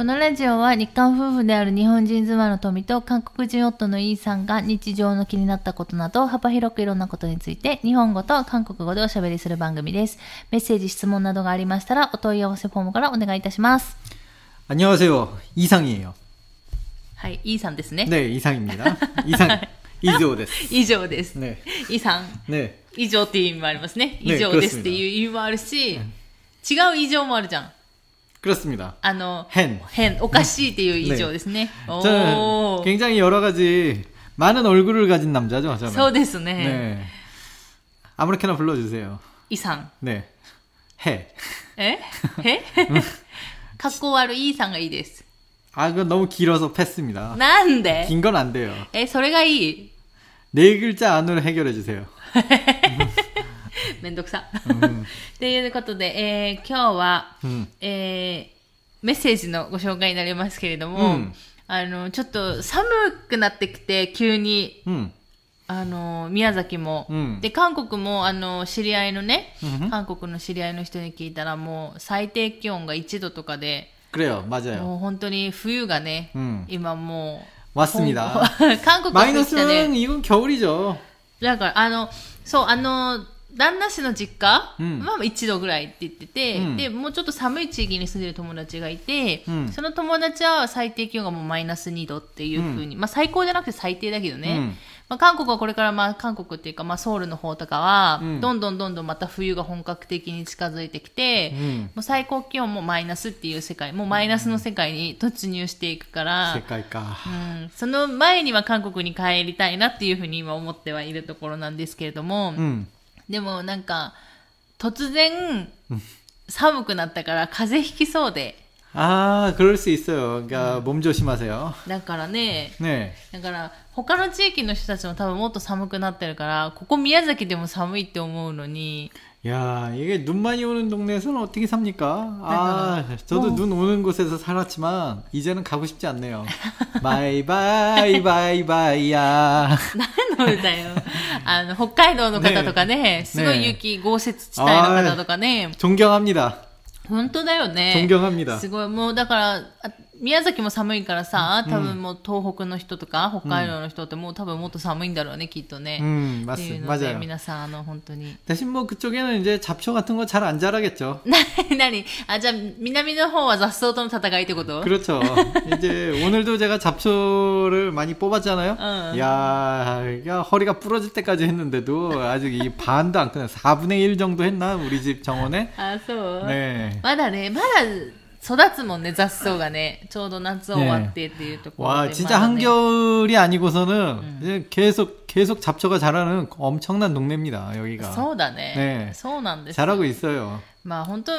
このラジオは日韓夫婦である日本人妻の富と韓国人夫のイーさんが日常の気になったことなど幅広くいろんなことについて日本語と韓国語でおしゃべりする番組です。メッセージ、質問などがありましたらお問い合わせフォームからお願いいたします。 안녕하세요. 이상이에요. はい、イーさんですね。 네, 이상입니다. 이상, 이조 です.以上です。 네. イーさん、 네. 以上っていう意味もありますね。ね以上ですっていう意味もあるし、違う以上もあるじゃん。 그렇습니다. あの、 hen. 変、おかしいっていう以上ですね。お 저는 ー。 굉장히 여러 가지 많은 얼굴을 가진 남자죠, 저는. そうですね。 네. 아무렇게나 불러주세요. イさん。 네. 해. ええかっこ悪いイーさんがいいです。 아, 그건 너무 길어서 패스입니다. なんで 긴 건 안 돼요. え、それがいい。 네 글자 안으로 해결해 주세요. めんどくさ。っていうことで、えー今日は、 음. えーメッセージのご紹介になりますけれども、うんあの、ちょっと寒くなってきて、急に、 음. あの、宮崎も、うんで、韓国も、あの、知り合いのね、うん韓国の知り合いの人に聞いたら、もう、最低気温が1度とかで、 그래요. 맞아요. もう本当に冬がね、うん今もう、 맞습니다. ほん韓国は冬来たね 마이너스는 이건 겨울이죠. だから、あの、そう、あの、 旦那氏の実家、は、まあ1度ぐらいって言ってて、うん、でもうちょっと寒い地域に住んでる友達がいて、うん、その友達は最低気温がもうマイナス2度っていうふうに、まあ最高じゃなくて最低だけどね、まあ、韓国はこれからまあ韓国っていうかまあソウルの方とかは、どんどんどんどんまた冬が本格的に近づいてきて、もう最高気温もマイナスっていう世界もうマイナスの世界に突入していくから、世界か、うん、その前には韓国に帰りたいなっていうふうに今思ってはいるところなんですけれども、でもなんか突然寒くなったから風邪ひきそうで 아, 그럴 수 있어요. 그러니까 몸 조심하세요. だからね 네. だから他の地域の人たちも多分もっと寒くなってるからここ宮崎でも寒いって思うのに 야, 이게 눈 많이 오는 동네에서는 어떻게 삽니까? 아, 저도 뭐. 눈 오는 곳에서 살았지만 이제는 가고 싶지 않네요. 바이바이 바이바이야. 何の歌よあの北海道の方とかねすごい雪豪雪地帯の方とかね 존경합니다. 本当だよね 존경합니다. すごい、もうだから、あ 宮崎も寒いからさ、多分もう東北の人とか、北海道の人ってもう多分もっと寒いんだろうね、きっとね。 음, っていう 맞습니다. ので、 맞아요. 皆さん、あの、本当に。 대신 뭐 그쪽에는 이제 잡초 같은 거 잘 안 자라겠죠. なになにあ、じゃあ、南の方は雑草との戦いってこと 그렇죠. 이제 오늘도 제가 잡초를 많이 뽑았잖아요. 어. 야, 야, 허리가 부러질 때까지 했는데도 아직 이 반도 안 끝나. 4분의 1 정도 했나? 우리 집 정원에? あ、そう。 네. まだね、まだ 育つもんね、雑草がね。ちょうど夏終わってっていうところで。 와, ま 진짜 だね 한겨울이 아니고서는 이제 계속 계속 잡초가 자라는 엄청난 동네입니다. 여기가. そうだね。ねそうなんです。 잘하고 있어요. まあ本当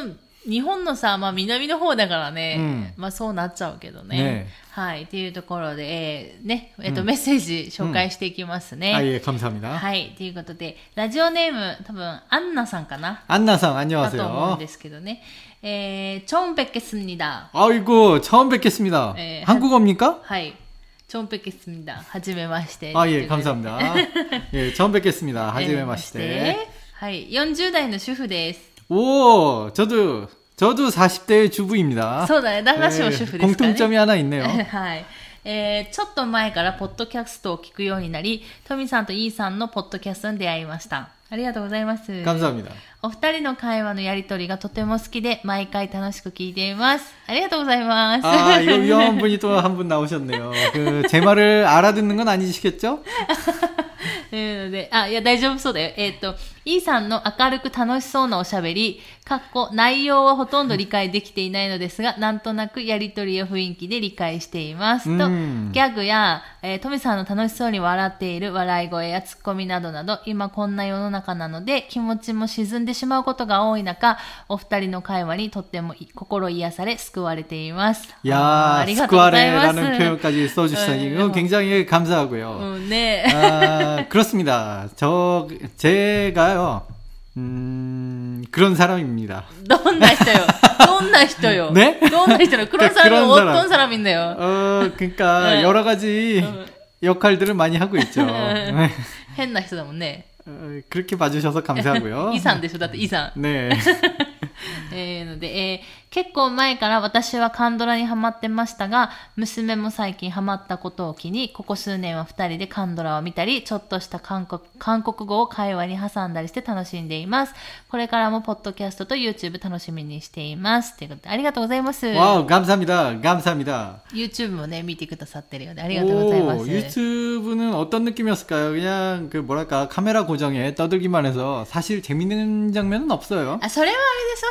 日本のさ、まあ南の方だからね、うんまあそうなっちゃうけどね。ねはい。っていうところで、えーね、えっ、と、メッセージ紹介していきますね。 아, 예, 감사합니다. はい。ということで、ラジオネーム、多分、アンナさんかな 안나상 だと思うん 안녕하세요. ですけどね。 에, 처음 뵙겠습니다. 아이고, 처음 뵙겠습니다. 에, 한국어입니까? 하이. 처음 뵙겠습니다. 하지메 마시대. 아, 예, 감사합니다. 예, 처음 뵙겠습니다. 예, 하지메 마시대. 하이. 40代의 主婦です. 오, 저도 저도 40대 주부입니다. そうだね。旦那氏も主婦ですかね. 공통점이 하나 있네요. はい。えー、ちょっと前からポッドキャストを聞くようになり、トミさんとイーさんのポッドキャストに出会いました。ありがとうございます。 감사합니다. お二人の会話のやりとりがとても好きで、毎回楽しく聞いています。ありがとうございます。 아, 이거 위험한 분이 또 한 분 나오셨네요. 그, 제 말을 알아듣는 건 아니시겠죠? というので、あ、いや、大丈夫そうだよ。えっ、と、 E さんの明るく楽しそうなおしゃべり、かっこ内容はほとんど理解できていないのですが、なんとなくやりとりや雰囲気で理解しています。と、ギャグや、えー、トミさんの楽しそうに笑っている笑い声やツッコミなどなど、今こんな世の中なので気持ちも沈んでしまうことが多い中、お二人の会話にとっても心癒され救われています。いやー、救われ라는표현까지써주たい。うん굉장히감사하고요あ. 아, 그렇습니 다. 저, 제가 몰라요. 음, 그런 사람입니다. 너무 나있어요. 너무 나있어요. 네? 너무 나있어요. 그런 그러니까 사람은 그런 사람. 어떤 사람인데요? 어, 그러니까 네. 여러 가지 어. 역할들을 많이 하고 있죠. 네. 헨나이스다 네. 어, 그렇게 봐주셔서 감사하고요. 이상 되죠. 이상. 네. えーので、えー結構前から私はカンドラにハマってましたが、娘も最近ハマったことを機に、ここ数年は二人でカンドラを見たり、ちょっとした韓国韓国語を会話に挟んだりして楽しんでいます。これからもポッドキャストと YouTube 楽しみにしています。ということで、ありがとうございます。 와우, 감사합니다. 감사합니다. YouTube もね、見てくださってるようで、ありがとうございます。 오, 유튜브는 어떤 느낌이었을까요? 그냥 그 뭐랄까 카메라 고정에 떠들기만 해서 사실 재밌는 장면은 없어요. あ、それはあれでしょ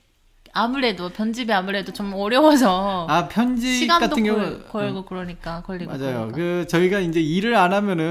아무래도 편집이 아무래도 좀 어려워서 아 편집 시간도 같은 경우 걸, 걸고 그러니까 걸리고 맞아요. 그러니까. 그 저희가 이제 일을 안 하면은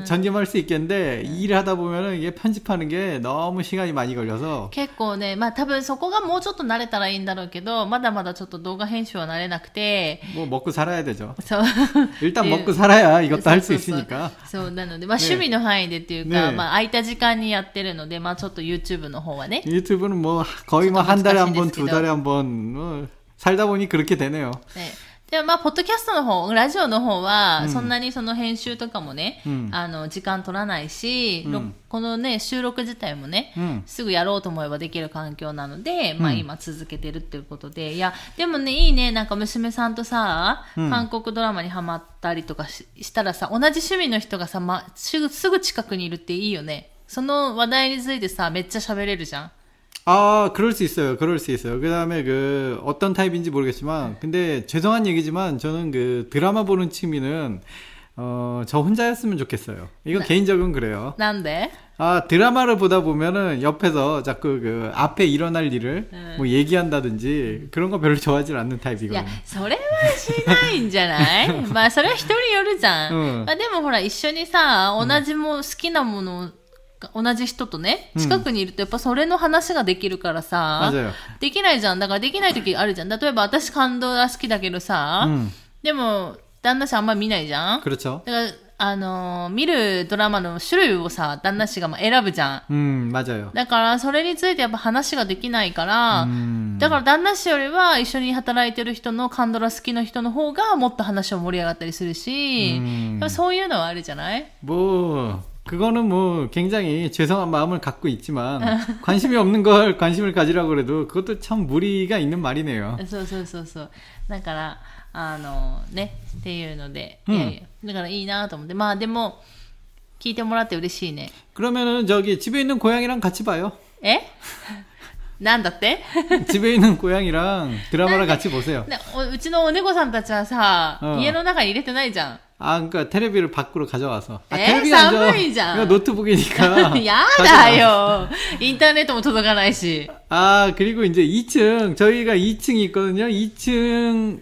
음. 전념할 수 있겠는데 일을 하다 보면은 이게 편집하는 게 너무 시간이 많이 걸려서 結構ね、まあ多分そこがもうちょっと慣れたらいいんだろうけど、まだまだちょっと動画編集は慣れなくて、 뭐 먹고 살아야 되죠. そう。 일단 네. 먹고 살아야 이것도 할 수 そうそうそう 있으니까. そう、なので、まあね趣味の範囲でっていうか、ねまあ空いた時間にやってるので、まあちょっと YouTube の方はね。 유튜브는 뭐 거의 뭐 한 저도 달에 한 번,難しいですけど。 두 달에 한 번, 뭐 살다 보니 그렇게 되네요. ねでもまあ、ポッドキャストの方、ラジオの方は、うんそんなにその編集とかもね、うんあの、時間取らないし、うんろこのね、収録自体もね、 음. すぐやろうと思えばできる環境なので、まあうん今続けてるっていうことで、いや、でもね、いいね、なんか娘さんとさ、うん韓国ドラマにハマったりとかししたらさ、同じ趣味の人がさ、ま、すぐ、すぐ近くにいるっていいよね。その話題についてさ、めっちゃ喋れるじゃん。 아, 그럴 수 있어요. 그럴 수 있어요. 그 다음에 그, 어떤 타입인지 모르겠지만, 근데 죄송한 얘기지만, 저는 그 드라마 보는 취미는, 어, 저 혼자였으면 좋겠어요. 이건 개인적으로 그래요. なんで 아, 드라마를 보다 보면은 옆에서 자꾸 그 앞에 일어날 일을 네. 뭐 얘기한다든지 그런 거 별로 좋아하지 않는 いや 타입이거든요. 、それはしないんじゃないまあ、それは人によるじゃん。うんまあ、でもほら、一緒にさ、同じも、好きなものが、 同じ人とね、うん近くにいると、やっぱそれの話ができるからさ、 맞아요. できないじゃん。だからできない時あるじゃん。例えば私感動が好きだけどさ、 음, でも、旦那氏あんま見ないじゃん。 그렇죠. だから、あのー見るドラマの種類をさ、旦那氏がまあ選ぶじゃん。 음, 맞아요. だから、それについてやっぱ話ができないから、 음, だから旦那氏よりは一緒に働いてる人のカンドラ好きの人の方がもっと話を盛り上がったりするし、うんやっぱそういうのはあるじゃない 뭐 그거는 뭐 굉장히 죄송한 마음을 갖고 있지만 관심이 없는 걸 관심을 가지라고 그래도 그것도 참 무리가 있는 말이네요. そうそうそうそう。だから、あのね、っていうので、うんいやいや、だからいいなと思って。まあでも、聞いてもらって嬉しいね。 그러면은 저기 집에 있는 고양이랑 같이 봐요. えなんだって 집에 있는 고양이랑 드라마를 같이 보세요. ねおうちのお猫さんたちはさ、うん家の中に入れてないじゃん。 아, 그니까, 테레비를 밖으로 가져와서. 아, 테레비 안 줘. 이거 노트북이니까. 야다요. 인터넷도 못 돌아가나시. 아, 그리고 이제 2층 저희가 2층이 있거든요. 2층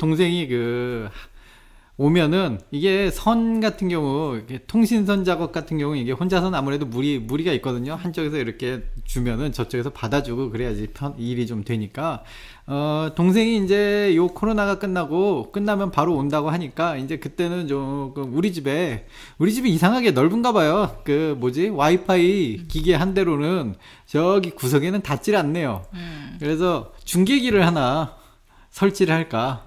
동생이 그, 오면은 이게 선 같은 경우 통신선 작업 같은 경우 이게 혼자서는 아무래도 무리 무리가 있거든요. 한쪽에서 이렇게 주면은 저쪽에서 받아주고 그래야지 편 일이 좀 되니까 어 동생이 이제 요 코로나가 끝나고 끝나면 바로 온다고 하니까 이제 그때는 조금 우리 집에 우리 집이 이상하게 넓은가 봐요. 그 뭐지 와이파이 기계 한 대로는 저기 구석에는 닿질 않네요. うん。 그래서 중계기를 하나 설치를 할까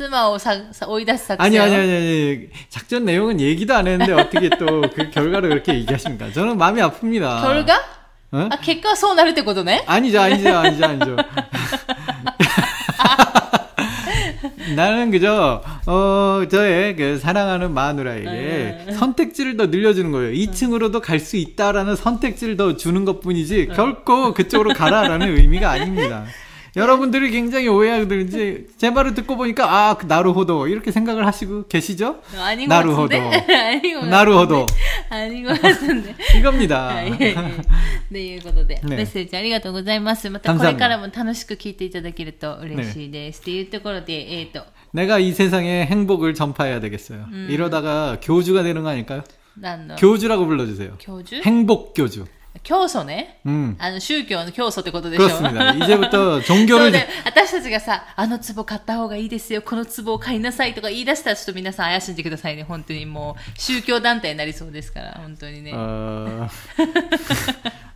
스마오 사, 오이다스 삭스. 아니, 아니, 아니, 아니. 작전 내용은 얘기도 안 했는데 어떻게 또 그 결과를 그렇게 얘기하십니까? 저는 마음이 아픕니다. 결과? 응? 아, 객과 소원할 때 거도네? 아니죠, 아니죠, 아니죠, 아니죠. 나는 그저 어 저의 그 사랑하는 마누라에게 네, 네. 선택지를 더 늘려주는 거예요. 2층으로도 갈 수 있다라는 선택지를 더 주는 것뿐이지 네. 결코 그쪽으로 가라라는 의미가 아닙니다. 여러분들이 굉장히 오해하든지 제 말을 듣고 보니까 아 그 나루호도 이렇게 생각을 하시고 계시죠? 何語発音で 나루호도 何語発音で 나루호도 何語発音で 이겁니다. はいはいはいということで、ねメッセージありがとうございます。またこれからも楽しく聞いていただけると嬉しいです。っていうところで、えっ、と、 내가 이 세상에 행복을 전파해야 되겠어요. 이러다가 교주가 되는 거 아닐까요? 何の 교주라고 불러주세요. 教授 행복 교주. 教祖ね。 음. あの、宗教の教祖ってことでしょ 그렇습니다. 이제부터 そう 종교를 で、私たちがさ、あの壺買った方がいいですよ、この壺を買いなさいとか言い出したらちょっと皆さん怪しんでくださいね。本当にもう、宗教団体になりそうですから、本当にね。 어...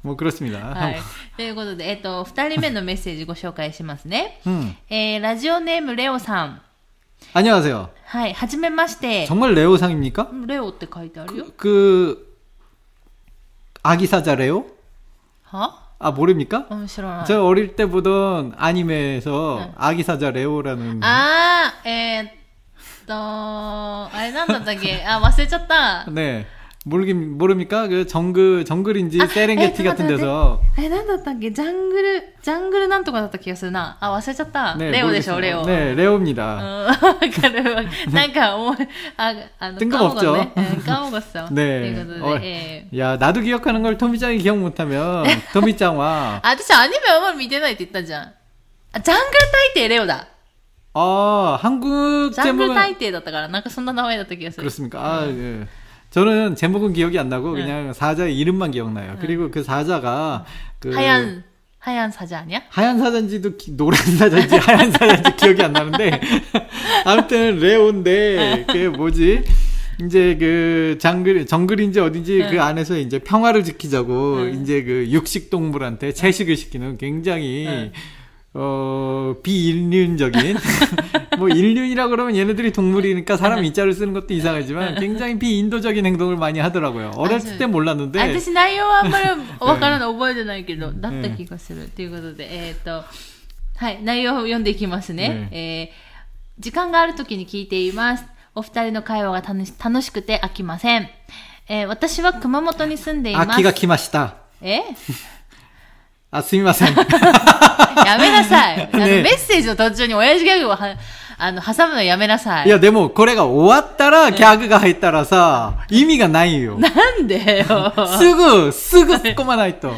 뭐 그렇습니다. はい。ということで、えっ、と、二人目のメッセージご紹介しますね。 음. えー、ラジオネームレオさん。 안녕하세요. はい、はじめまして。 정말 레오상입니까? レオって書いてあるよ。 그 아기 사자 레오? は 아 모릅니까? うん、知らない。 저 어릴 때 보던 아니메에서 아기 사자 레오라는 あー、えー、っと、あれなんだったっけあ、忘れちゃった。 네 모르긴 모릅니까? 그 정글 정글인지 아, 세렝게티 에, 같은 맞아, 데서 あれなんだったっけジャングル、ジャングルなんとかだった気がするな。あ、忘れちゃった。 네, レオでしょ、 모르겠어요. レオ。 네 うん 레오입니다. わかるわ。なんか、おもあ、あの、 뜬금없죠 ね。うん顔がさ。 네. ということ 어, で、えー 야 나도 기억하는 걸 토미짱이 기억 못하면 토미짱와 あ、私アニメあんまり見てないって言ったじゃん。あ、ジャングル大帝レオだ。 아 한국 ジャングル 제목은 大帝だったから、なんかそんな名前だった気がする。 그렇습니까? 아, 예. 저는 제목은 기억이 안 나고 네. 그냥 사자의 이름만 기억나요. 네. 그리고 그 사자가 그 하얀 하얀 사자 아니야? 하얀 사자인지도 기, 노란 사자인지 하얀 사자인지 기억이 안 나는데 아무튼 레온데 네. 그게 뭐지? 이제 그 장글 정글인지 어딘지 응. 그 안에서 이제 평화를 지키자고 응. 이제 그 육식 동물한테 채식을 시키는 굉장히 응. 어 비인륜적인 뭐 인륜이라 그러면 얘네들이 동물이니까 사람 인자를 쓰는 것도 이상하지만 굉장히 비인도적인 행동을 많이 하더라고요. 어렸을 때 몰랐는데 私内容はあんまりわからない、覚えてないけど、だった気がする。ということで、えっ、と、はい、内容を読んでいきますね。えー時間がある時に聞いています。お二人の会話が楽し楽しくて飽きません。えー私は熊本に住んでいます。 아키가 키마시다. え 아, すみません. やめなさい。あの、ねメッセージの途中に親父ギャグをは、あの、挟むのやめなさい。いや、でも、これが終わったら、ギャグが入ったらさ、意味がないよ。なんでよ。すぐ、すぐ突っ込まないと。う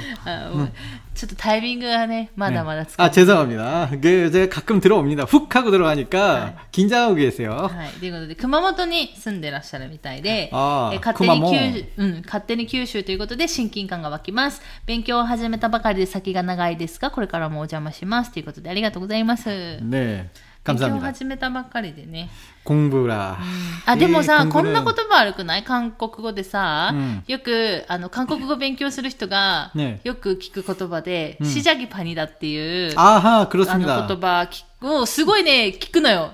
ちょっとタイミングがね、まだまだつ 아, 죄송합니다. 그, 제가 가끔 들어옵니다. 훅 하고 들어가니까, 긴장하고 계세요. はい。ということで、熊本に住んでらっしゃるみたいで、あーえ勝手に熊本九うん、勝手に九州ということで親近感が湧きます。勉強を始めたばかりで先が長いですが、これからもお邪魔します。ということで、ありがとうございます。 네. 勉強を 감사합니다. 始めたばっかりでね。 공부라. あ、でも 이 さ、こん 공부는 な言葉悪くない韓国語でさ、うんよく、あの、韓国語勉強する人が、ねよく聞く言葉で、うんシジャギパニだっていう、 아하, あの 그렇습니다. 言葉聞く、をすごいね、聞くのよ。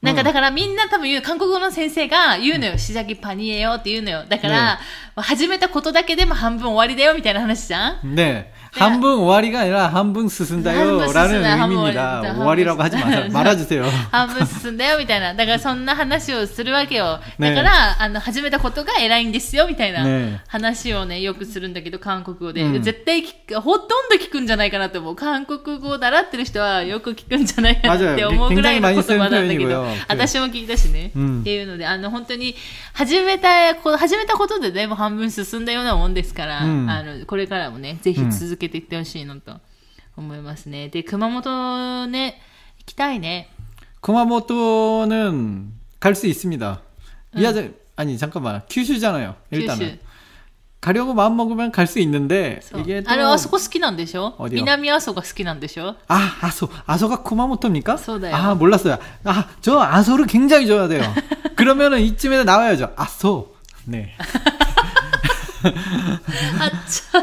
なんかだからみんな多分言う、韓国語の先生が言うのよ。シジャギパニエよって言うのよ。だから、始めたことだけでも半分終わりだよみたいな話じゃん 네. 한 분 오와리가 아니라 한 분 스승다요 한분 라는 스승다, 한분 의미입니다. 오와리다, 오와리라고 하지 한분 마세요. 말아주세요. 半分進んだよみたいな。だからそんな話をするわけよ。ねだから、あの、始めたことが偉いんですよみたいなね話をね、よくするんだけど、韓国語で。うん絶対聞く、ほとんど聞くんじゃないかなと思う。韓国語を習ってる人はよく聞くんじゃないかなって思うぐらいの言葉なんだけど 맞아요.굉장히많이쓰는표현이고요 、私も聞いたしね。うんっていうので、あの、本当に、始めた、こう始めたことでね、もう半分進んだようなもんですから、うんあの、これからもね、ぜひ続け ていってほしいのと思いますね。で、熊本ね、行きたいね。 구마모토는 갈 수 있습니다. 미야자 아니 잠깐만 큐슈잖아요. 일단은 九州 가려고 마음 먹으면 갈 수 있는데 そう 이게 또 あれあそこ好きなんでしょ어디요 南阿蘇が好きなんでしょ 아, 아소. 아소가 쿠마모토입니까? 소다요. 아, 몰랐어요. 아, 저 아소를 굉장히 좋아해요. 그러면은 이쯤에 나와야죠. 아소. 네. あっちゃ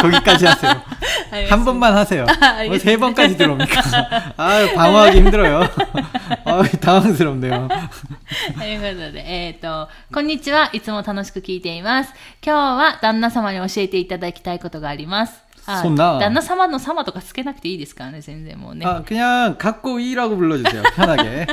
거기까지 하세요. 한 번만 하세요. 뭐 세 번까지 들어옵니까? 아 방어하기 힘들어요. 아 당황스럽네요. ということで、えっ、と、こんにちは。いつも楽しく聞いています。今日は旦那様に教えていただきたいことがあります。あそんな旦那様の様とかつけなくていいですからね、全然もうね。 아 그냥 갖고 이라고 불러주세요. 편하게.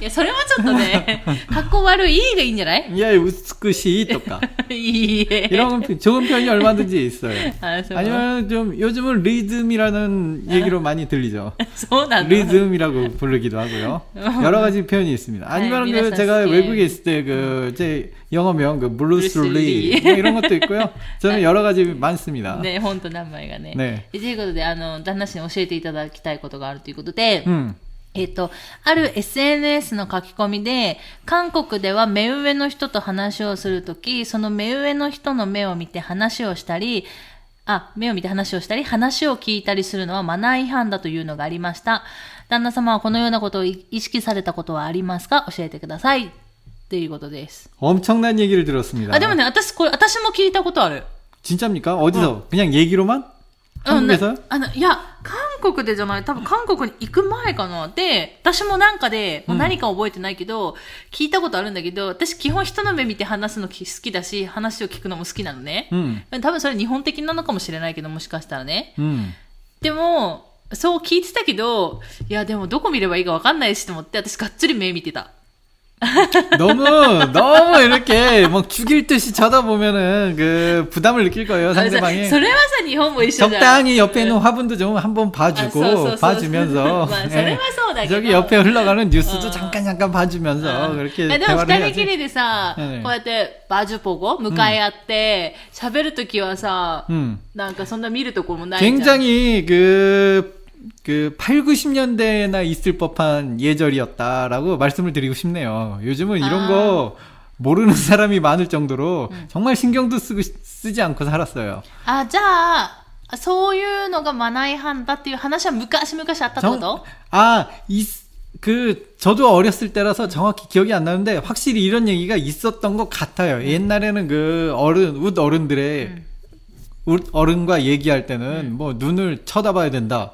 いや、それはちょっとね、格好悪い、いいがいいんじゃない 야 우스쿠시 또까 いいえ。 이런 편- 좋은 편이 얼마든지 있어요. 아, 저- 아니면 좀 요즘은 리즘이라는 얘기로 많이 들리죠. そうなんだ。 리즘이라고 부르기도 하고요. 여러 가지 표현이 있습니다. 아니면 네, 그 미나산 제가 씨. 외국에 있을 때 그 제 영어명 그 블루스 블루스 리 리. 뭐 이런 것도 있고요. 저는 여러 가지 많습니다. ね、本当名前がね。ねということで、あの、旦那氏に教えていただきたいことがあるということで、 음. えっと、ある SNS の書き込みで、韓国では目上の人と話をするとき、その目上の人の目を見て話をしたり、あ、目を見て話をしたり、話を聞いたりするのはマナー違反だというのがありました。旦那様はこのようなことを意識されたことはありますか教えてください。っていうことです。 엄청난 얘기를 들었습니다. あ、でもね、私、これ、私も聞いたことある。 진짜입니까? 어디서? 그냥 얘기로만? うんな 한국에서? あの、いや、韓 国でじゃない、多分韓国に行く前かな。で、私もなんかで、もう何か覚えてないけど、聞いたことあるんだけど、私基本人の目見て話すのき好きだし、話を聞くのも好きなのね。 음. 多分それ日本的なのかもしれないけど、もしかしたらね。 음. でも、そう聞いてたけど、いや、でもどこ見ればいいかわかんないしと思って、私がっつり目見てた。너무 너무 이렇게 막 죽일 듯이 쳐다보면은 그 부담을 느낄 거예요 あそ 상대방이 それはさ、日本も一緒じゃん。 적당히 옆에 있는 화분도 좀 한번 あそうそう 봐주고 そう 봐주면서 まあ、それ 예. はそうだけど。 저기 옆에 흘러가는 뉴스도 어. 잠깐 잠깐 봐주면서 うん 그렇게 えでも 대화를 二人き 해야지 りでさ、ねえこうやってバジュポゴ向かい合って喋、るときはさ、 음. なんかそんな見るとこもないじゃん。 굉장히 그, 그 8, 90년대나 있을 법한 예절이었다라고 말씀을 드리고 싶네요. 요즘은 이런 아. 거 모르는 사람이 많을 정도로 정말 신경도 쓰고, 쓰지 않고 살았어요. あ、じゃあ、そういうのがマナー違反だっていう話は昔々あったってこ 정, と 아, 이, 그, 저도 어렸을 때라서 정확히 기억이 안 나는데 확실히 이런 얘기가 있었던 것 같아요. 옛날에는 그 어른, 웃 어른들의 웃 어른과 얘기할 때는 뭐 눈을 쳐다봐야 된다.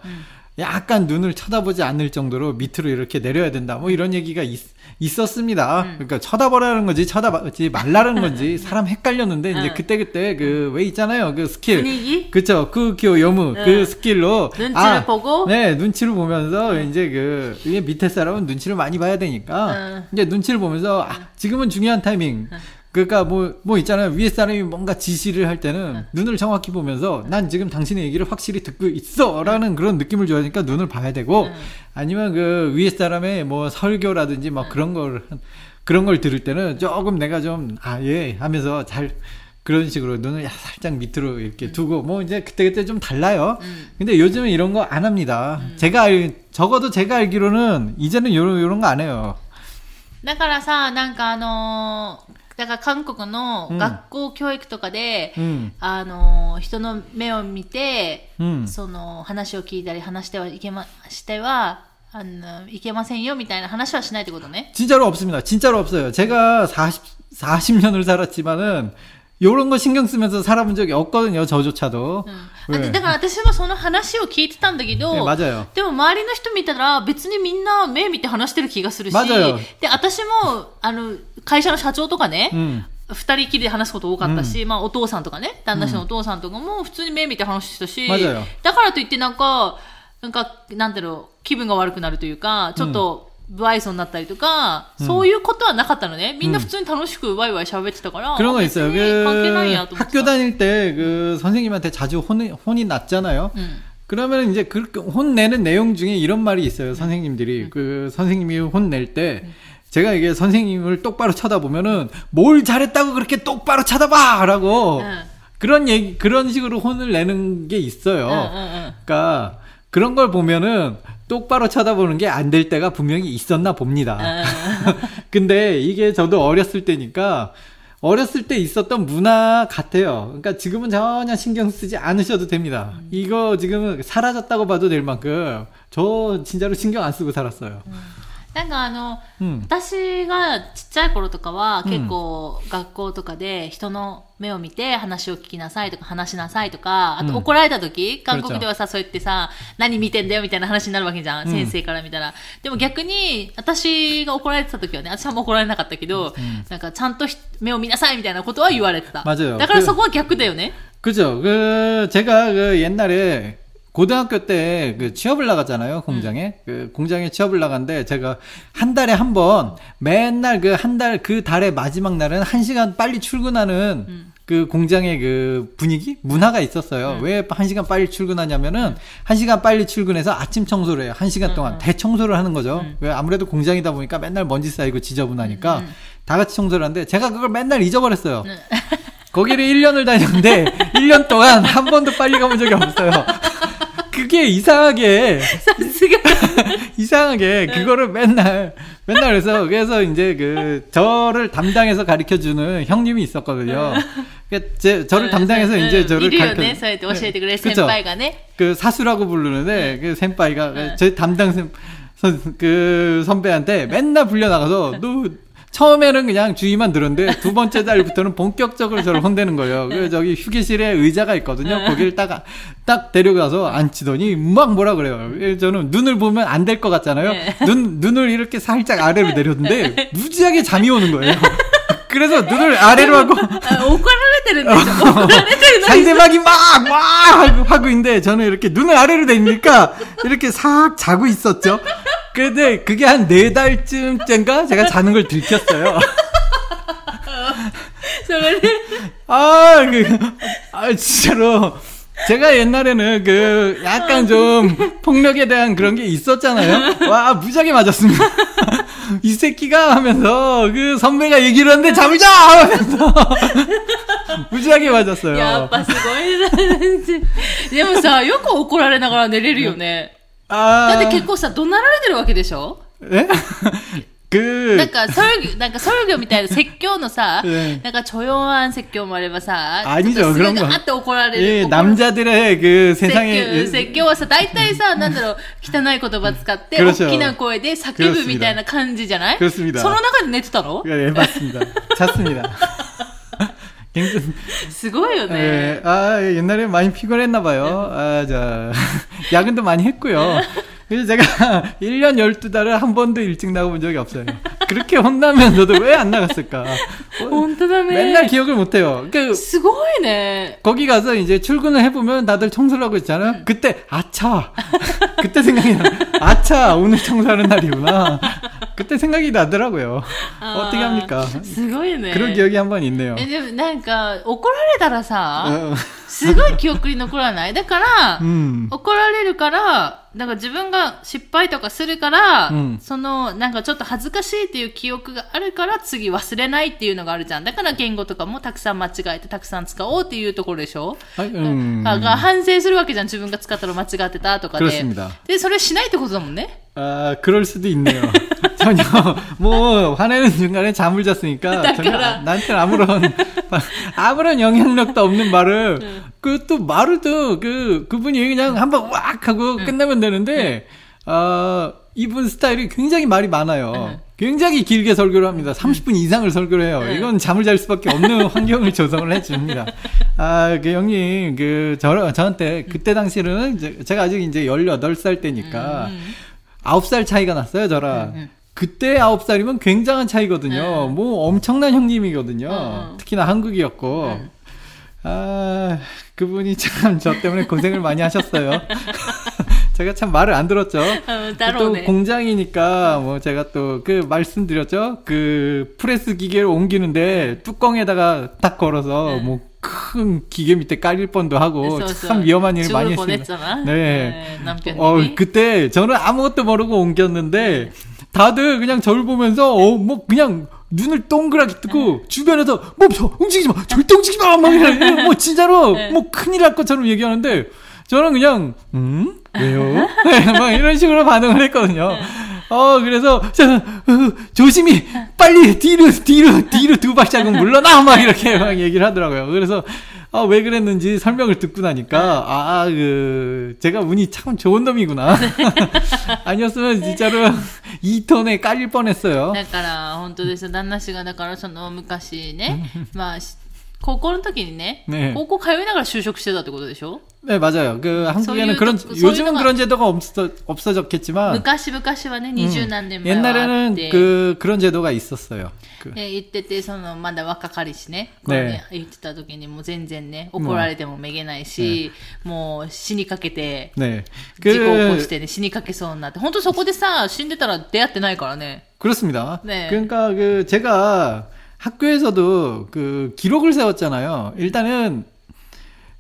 약간 눈을 쳐다보지 않을 정도로 밑으로 이렇게 내려야 된다. 뭐 이런 얘기가 있, 있었습니다. 그러니까 쳐다보라는 건지 쳐다보지 말라는 건지 사람 헷갈렸는데 이제 응. 그때 그때 그 왜 있잖아요. 그 스킬. 분위기? 그쵸. 그 空気を読む. 응. 그 스킬로. 눈치를 보고? 네, 눈치를 보면서 이제 그 밑에 사람은 눈치를 많이 봐야 되니까 응. 이제 눈치를 보면서 아, 지금은 중요한 타이밍. 그러니까 뭐 뭐 있잖아요. 위에 사람이 뭔가 지시를 할 때는 눈을 정확히 보면서 난 지금 당신의 얘기를 확실히 듣고 있어라는 그런 느낌을 줘야 하니까 눈을 봐야 되고 응. 아니면 그 위에 사람의 뭐 설교라든지 뭐 그런 걸 그런 걸 들을 때는 조금 내가 좀 아 예 하면서 잘 그런 식으로 눈을 야- 살짝 밑으로 이렇게 두고 뭐 이제 그때그때 좀 달라요. 근데 요즘은 이런 거 안 합니다. 제가 알, 적어도 제가 알기로는 이제는 요런 요런 거 안 해요. だからさ、なんかあのー だから韓国のうん学校教育とかで、 음. あのー人の目を見て、 음. その話を聞いたり話してはいけま、しては、あの、いけませんよみたいな話はしないってことね。 진짜로 없습니다. 진짜로 없어요. 제가 40 40년을 살았지만은 요런 거 신경 쓰면서 살아본 적이 없거든요. 저조차도. うん、あでだから私もその話を聞いてたんだけど、 네, 맞아요. でも周りの人見たら別にみんな目見て話してる気がするし、 맞아요 で、私も、あの、会社の社長とかね、 음. 二人きりで話すこと多かったし、まあお父さんとかね、旦那氏のお父さんとかも普通に目見て話してたし、 맞아요 だからといってなんか、なんか、なんだろう、気分が悪くなるというか、ちょっと、 不愛想になったりとか、そういうことはなかったのね。みんな普通に楽しくワイワイ喋ってたから。 그런 거 있어요. 別に関係ないや 그 と思って 학교 다닐 때 그 선생님한테 자주 혼이, 혼이 났잖아요. うん。 그러면 이제 그 혼내는 내용 중에 이런 말이 있어요. 선생님들이 그 선생님이 혼낼 때 제가 이게 선생님을 똑바로 쳐다보면은 뭘 잘했다고 그렇게 똑바로 쳐다봐라고 うん。 그런 얘기 그런 식으로 혼을 내는 게 うんうん 있어요. うん。 그러니까 그런 걸 보면은 똑바로 쳐다보는 게 안 될 때가 분명히 있었나 봅니다. うん 근데 이게 저도 어렸을 때니까 어렸을 때 있었던 문화 같아요. 그러니까 지금은 전혀 신경 쓰지 않으셔도 됩니다. 이거 지금은 사라졌다고 봐도 될 만큼 저 진짜로 신경 안 쓰고 살았어요. なんかあの、 음. 私がちっちゃい頃とかはうん結構学校とかで人の目を見て話を聞きなさいとか話しなさいとか、あうんと怒られた時、韓国 그렇죠 ではさ、そうやってさ、何見てんだよみたいな話になるわけじゃん。うん先生から見たら。でも逆に、私が怒られてた時はね、私はもう怒られなかったけど、なんかちゃんとひ目を見なさいみたいなことは言われてた。 맞아요 だからそこは逆だよね。 그죠. 그, 제가 그 옛날에 고등학교 때 그 취업을 나갔잖아요, 공장에. 그 공장에 취업을 나갔는데 제가 한 달에 한 번 맨날 그 한 달그 달의 마지막 날은 한 시간 빨리 출근하는 그 공장의 그 분위기? 문화가 있었어요. 왜한 시간 빨리 출근하냐면은 한 시간 빨리 출근해서 아침 청소를 해요. 한 시간 동안 대청소를 하는 거죠. 왜 아무래도 공장이다 보니까 맨날 먼지 쌓이고 지저분하니까 다 같이 청소를 하는데 제가 그걸 맨날 잊어버렸어요. 거기를 1년을 다녔는데 1년 동안 한 번도 빨리 가본 적이 없어요. 그게 이상하게. 선수가 이상하게. 그거를 맨날 맨날 그래서 그래서 이제 그 저를 담당해서 가르쳐 주는 형님이 있었거든요. 그러니까 그제 저를 담당해서 이제 저를 가르쳐 주는 네. 그 사수라고 부르는데 그 센파이가 제 담당 선, 그 선배한테 맨날 불려 나가서 너 처음에는 그냥 주의만 들었는데 두 번째 달부터는 본격적으로 저를 혼내는 거예요. 그 저기 휴게실에 의자가 있거든요. 거기를 딱, 딱 데려가서 앉히더니 막 뭐라 그래요. 예, 저는 눈을 보면 안 될 것 같잖아요. 눈, 눈을 이렇게 살짝 아래로 내렸는데 무지하게 잠이 오는 거예요. 그래서 눈을 아래로 하고 상대방이 막 막 하고, 있는데 저는 이렇게 눈을 아래로 대니까 이렇게 싹 자고 있었죠. 근데 그게 한 네 달쯤인가 제가 자는 걸 들켰어요. それで、 아, 그, 아, 진짜로. 제가 옛날에는 그 약간 좀 폭력에 대한 그런 게 있었잖아요. 와, 무지하게 맞았습니다. 이 새끼가 하면서 그 선배가 얘기를 하는데 잠을 자! 하면서 무지하게 맞았어요. やっぱすごいな。でもさ、よく怒られながら寝れるよね。 だ 아, って結構さ、怒鳴られてるわけでしょ 예? 그 なんか、ソルギョ、なんかソルギョみたいな説教のさ、ええなんか、チョヨンアン説教もあればさ、 아니죠 ちょっとすぐ 그런 거 ガーって怒られる。 예, 怒る 남자들의 그 説 세상에 教、説教はさ、大体さ、なんだろう、汚い言葉使って、 그렇죠 大きな声で叫ぶみたいな感じじゃない 그렇습니다 その中で寝てたの 예, 맞습니다. 잤습니다. 굉장히 すごいよね。 예, 아, 옛날에 많이 피곤했나 봐요. 아, 자. 야근도 많이 했고요. 그래서 제가 1년 12달을 한 번도 일찍 나가본 적이 없어요. 그렇게 혼나면서도 왜 안 나갔을까? 어, 本当だね。 맨날 기억을 못 해요. 그 すごいね。 거기 가서 이제 출근을 해보면 다들 청소를 하고 있잖아요. 그때, 아차! 그때 생각이 나. 아차! 오늘 청소하는 날이구나. 그때 생각이 나더라고요. 어떻게 합니까? すごいね。 그런 기억이 한 번 있네요. え、でもなんか、怒られたらさ、 어, すごい記憶に残らない？だから、うん、怒られるから、なんか自分が失敗とかするから、うん、その、なんかちょっと恥ずかしいっていう記憶があるから、次忘れないっていうのがあるじゃん。だから言語とかもたくさん間違えて、たくさん使おうっていうところでしょ？はい、うん。が反省するわけじゃん。自分が使ったの間違ってたとかで。で、それしないってことだもんね。ああ、クロリスでいいんだよ。 전혀, 뭐, 화내는 중간에 잠을 잤으니까, 전혀 나한테는 아무런, 아무런 영향력도 없는 말을, 그또 말을 또, 그, 그분이 그냥 한번 왁 하고 끝내면 되는데, 아, 이분 스타일이 굉장히 말이 많아요. 굉장히 길게 설교를 합니다. 30분 이상을 설교를 해요. 이건 잠을 잘 수밖에 없는 환경을 조성을 해줍니다. 아, 그 형님, 그, 저, 저한테, 그때 당시에는, 이제 제가 아직 이제 18살 때니까, 아홉 살 차이가 났어요, 저랑. 그때 9살이면 굉장한 차이거든요. 음. 뭐 엄청난 형님이거든요. 음. 특히나 한국이었고. 음. 아, 그분이 참 저 때문에 고생을 많이 하셨어요. 제가 참 말을 안 들었죠. 어, 또 공장이니까 뭐 제가 또 그 말씀드렸죠. 그 프레스 기계를 옮기는데 뚜껑에다가 딱 걸어서 뭐 큰 기계 밑에 깔릴 뻔도 하고 그래서, 참 위험한 일을 많이 했습니다. 보냈잖아. 네. 네 남편이. 어, 그때 저는 아무것도 모르고 옮겼는데 네. 다들 그냥 저를 보면서 어, 뭐 그냥 눈을 동그랗게 뜨고 주변에서 뭐 저, 움직이지 마 절대 움직이지 마막 이래 뭐 진짜로 네. 뭐 큰일 날 것처럼 얘기하는데 저는 그냥 음 왜요 막 이런 식으로 반응을 했거든요. 어 그래서 저는 어, 조심히 빨리 뒤로 뒤로 뒤로 두 발자국 물러나 막 이렇게 막 얘기를 하더라고요. 그래서 아, 왜 그랬는지 설명을 듣고 나니까, 아, 그, 제가 운이 참 좋은 놈이구나. 아니었으면 진짜로 2톤에 깔릴 뻔했어요. だから、本当ですよ。旦那氏が、だから、その、昔ね、まあ、し 高校の時にね、ね高校通いながら就職してたってことでしょ 네, 맞아요. 그, 한국에는 소유- 그런, 소유가- 요즘은 그런 제도가 없어, 없어졌겠지만, 昔々はね、二十何年前はあっ 옛날에는 て、 그, 그런 제도가 있었어요. 그, ね、言ってて、その、まだ若かりしね、こうねね言ってた時にもう全然ね、怒られてもめげないし、もう死にかけて、 네. 事故を起こ 그, してね、死にかけそうになって、本当そこでさ、死んでたら出会ってないからね。 그렇습니다. 네. 그러니까 그, 제가 학교에서도 그, 기록을 세웠잖아요. 일단은,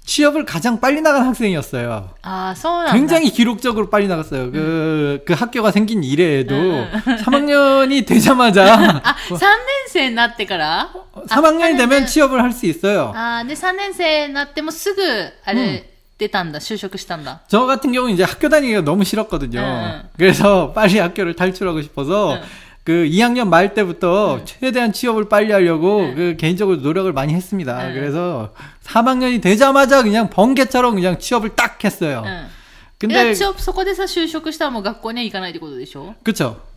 취업을 가장 빨리 나간 학생이었어요. ああ、そうなんだ。 굉장히 기록적으로 빨리 나갔어요. 그, 그 학교가 생긴 이래에도 3학년이 되자마자 あ、3年生になってから 3학년이 되면 あ 취업을 할 수 있어요. あーで、3年生になってもすぐ、あれ、出たんだ、就職したんだ。 저 같은 경우는 이제 학교 다니기가 너무 싫었거든요. 응. 그래서 빨리 학교를 탈출하고 싶어서 응. 그 2학년 말 때부터 최대한 취업을 빨리 하려고 응. 그 개인적으로 노력을 많이 했습니다. 응. 그래서 3학년이 되자마자 그냥 번개처럼 그냥 취업을 딱 했어요. うん。 근데 いや、そこでさ、就職したらもう学校には行かないってことでしょ 그쵸.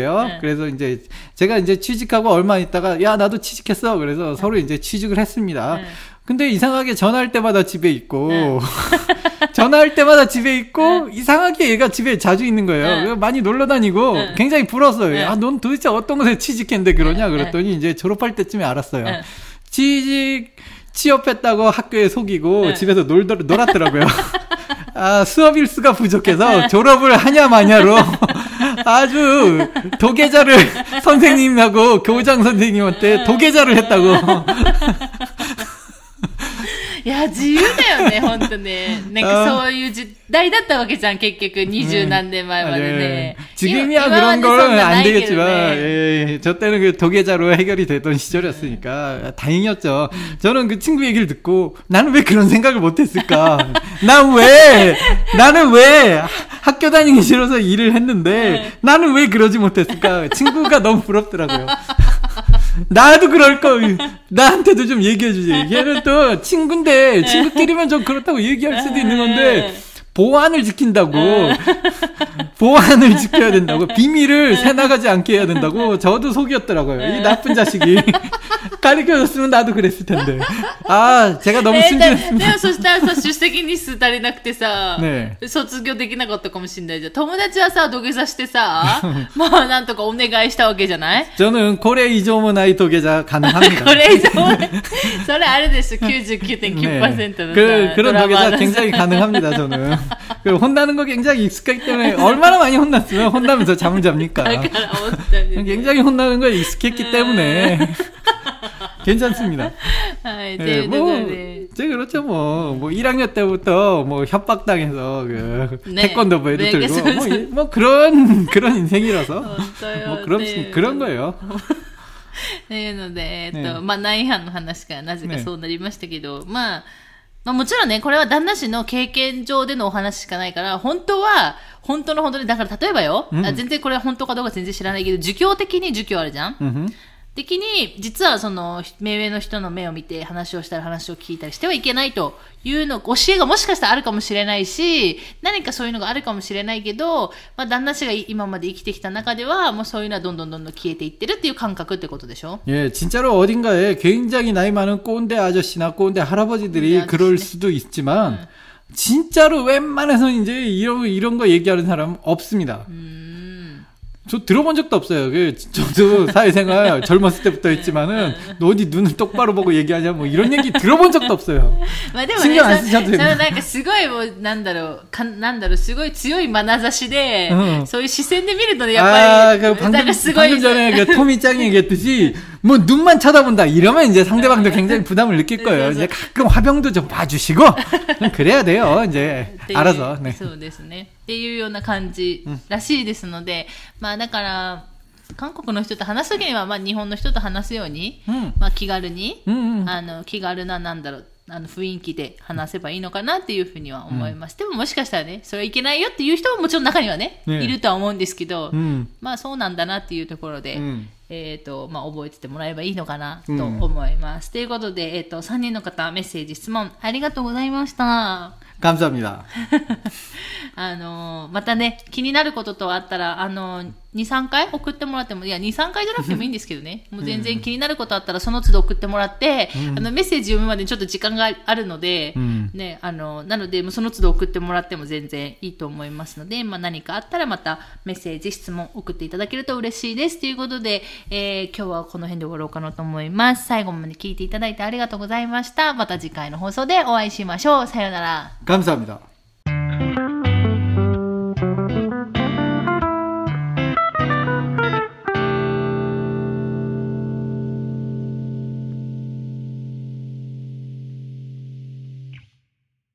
네. 그래서 이제 제가 이제 취직하고 얼마 있다가 야 나도 취직했어. 그래서 서로 이제 취직을 했습니다. 네. 근데 이상하게 전화할 때마다 집에 있고 네. 전화할 때마다 집에 있고 이상하게 얘가 집에 자주 있는 거예요. 네. 많이 놀러 다니고 네. 굉장히 부러웠어요. 네. 야, 넌 도대체 어떤 곳에 취직했는데 그러냐 네. 그랬더니 이제 졸업할 때쯤에 알았어요. 네. 취직 취업했다고 학교에 속이고 네. 집에서 놀더, 놀았더라고요. 아, 수업 일수가 부족해서 졸업을 하냐 마냐로 아주 도계자를 선생님하고 교장 선생님한테 도계자를 했다고. いや、自由だよね、ほんとね。なんかそういう時代だったわけじゃん、結局。二十何年前までね。 지금이야 그런 건 안 되겠지만 예, 예, 저 때는 그 도계자로 해결이 되던 시절이었으니까 다행이었죠. 저는 그 친구 얘기를 듣고 나는 왜 그런 생각을 못했을까? 난 왜? 나는 왜 학교 다니기 싫어서 일을 했는데 나는 왜 그러지 못했을까? 친구가 너무 부럽더라고요. 나도 그럴 거 나한테도 좀 얘기해 주지. 얘는 또 친구인데 친구끼리면 좀 그렇다고 얘기할 수도 있는 건데. 보안을 지킨다고, 보안을 지켜야 된다고, 비밀을 새나가지 않게 해야 된다고, 저도 속이었더라고요. 이 나쁜 자식이. 가르쳐줬으면 나도 그랬을 텐데. 아, 제가 너무 えーだ 순진했습니다. でもそしたらさ、出席日数足りなくてさ、ね卒業できなかったかもしれないじゃん。友達はさ、土下座してさ、まあなんとかお願いしたわけじゃない 저는 고래 이조모 나이 도계자 こ 가능합니다. れ以上、それあれでしょ、99.9%のさ、 그, 그런 ドラマ 도계자 のさ 굉장히 가능합니다, 저는. 그 혼나는 거 굉장히 익숙하기 때문에, 얼마나 많이 혼났으면 혼나면서 잠을 잡니까? だから本当にね。 굉장히 혼나는 거에 익숙했기 때문에. 괜찮습니다. はい、と 예, いうとこ 뭐, ろで。 제 그렇죠, 뭐. 뭐, 1학년 때부터 뭐, 협박당해서, 그, 네. 태권도부에도 네, 들고, 그래서- 뭐, 이- 뭐, 그런, 그런 인생이라서. 本当よ 뭐, 그런, ね 그런 거예요. っていうので、えっと、ねまあ、内犯の話からなぜかねそうなりましたけど、まあ、 まあもちろんね、これは旦那氏の経験上でのお話しかないから、本当は、本当の本当に、だから例えばよ、うんあ全然これは本当かどうか全然知らないけど、儒教的に儒教あるじゃん？음 흠. 的に、実はその、目上の人の目を見て話をしたり話を聞いたりしてはいけないというの、教えがもしかしたらあるかもしれないし、何かそういうのがあるかもしれないけど、まあ、旦那氏が今まで生きてきた中では、もうそういうのはどんどんどんどん消えていってるっていう感覚ってことでしょ 예, 진짜로 어딘가에 굉장히 나이 많은 꼰대 아저씨나 꼰대 할아버지들이 꼰대 그럴 아저씨네. 수도 있지만 진짜로 웬만해서 이제 이런 이런 거 얘기하는 사람 없습니다. 저 들어본 적도 없어요. 그 저도 사회생활 젊었을 때부터 했지만은 너 어디 눈을 똑바로 보고 얘기하냐 뭐 이런 얘기 들어본 적도 없어요. まあでもね、信用はそしちゃってるそのなんかすごいもう、なんだろう、かなんだろう、すごい強い眼差しで、うんそういう視線で見るとね、やっ 아, ぱ 그 り、なん 방금, かすごい 방금 、 전에 그 토미 짱이 얘기했듯이 뭐 눈만 쳐다본다 이러면 이제 상대방도 굉장히 부담을 느낄 거예요. 이제 가끔 화병도 좀 봐주시고 그래야 돼요. 이제 っていう 알아서. 네. っていうような感じらしいですので、うん、まあだから、韓国の人と話す時には、まあ日本の人と話すように、うん、まあ気軽に、うんうん、あの、気軽ななんだろう、あの雰囲気で話せばいいのかなっていうふうには思います。うん、でももしかしたらね、それはいけないよっていう人ももちろん中にはね、ねいるとは思うんですけど、うん、まあそうなんだなっていうところで、うん、えっ、ー、と、まあ覚えててもらえばいいのかなと思います。ということで、えっ、ー、と、3人の方、メッセージ、質問ありがとうございました。 감사합니다. あのーまたね、気になることとあったら、あの ー2、3回送ってもらっても、いや、2、3回じゃなくてもいいんですけどね、もう全然気になることあったら、その都度送ってもらって、あの、メッセージ読むまでちょっと時間があるので、うんね、あの、なので、もうその都度送ってもらっても全然いいと思いますので、まあ何かあったらまたメッセージ、質問送っていただけると嬉しいです。ということで、えー今日はこの辺で終わろうかなと思います。最後まで聞いていただいてありがとうございました。また次回の放送でお会いしましょう。さようなら。 감사합니다.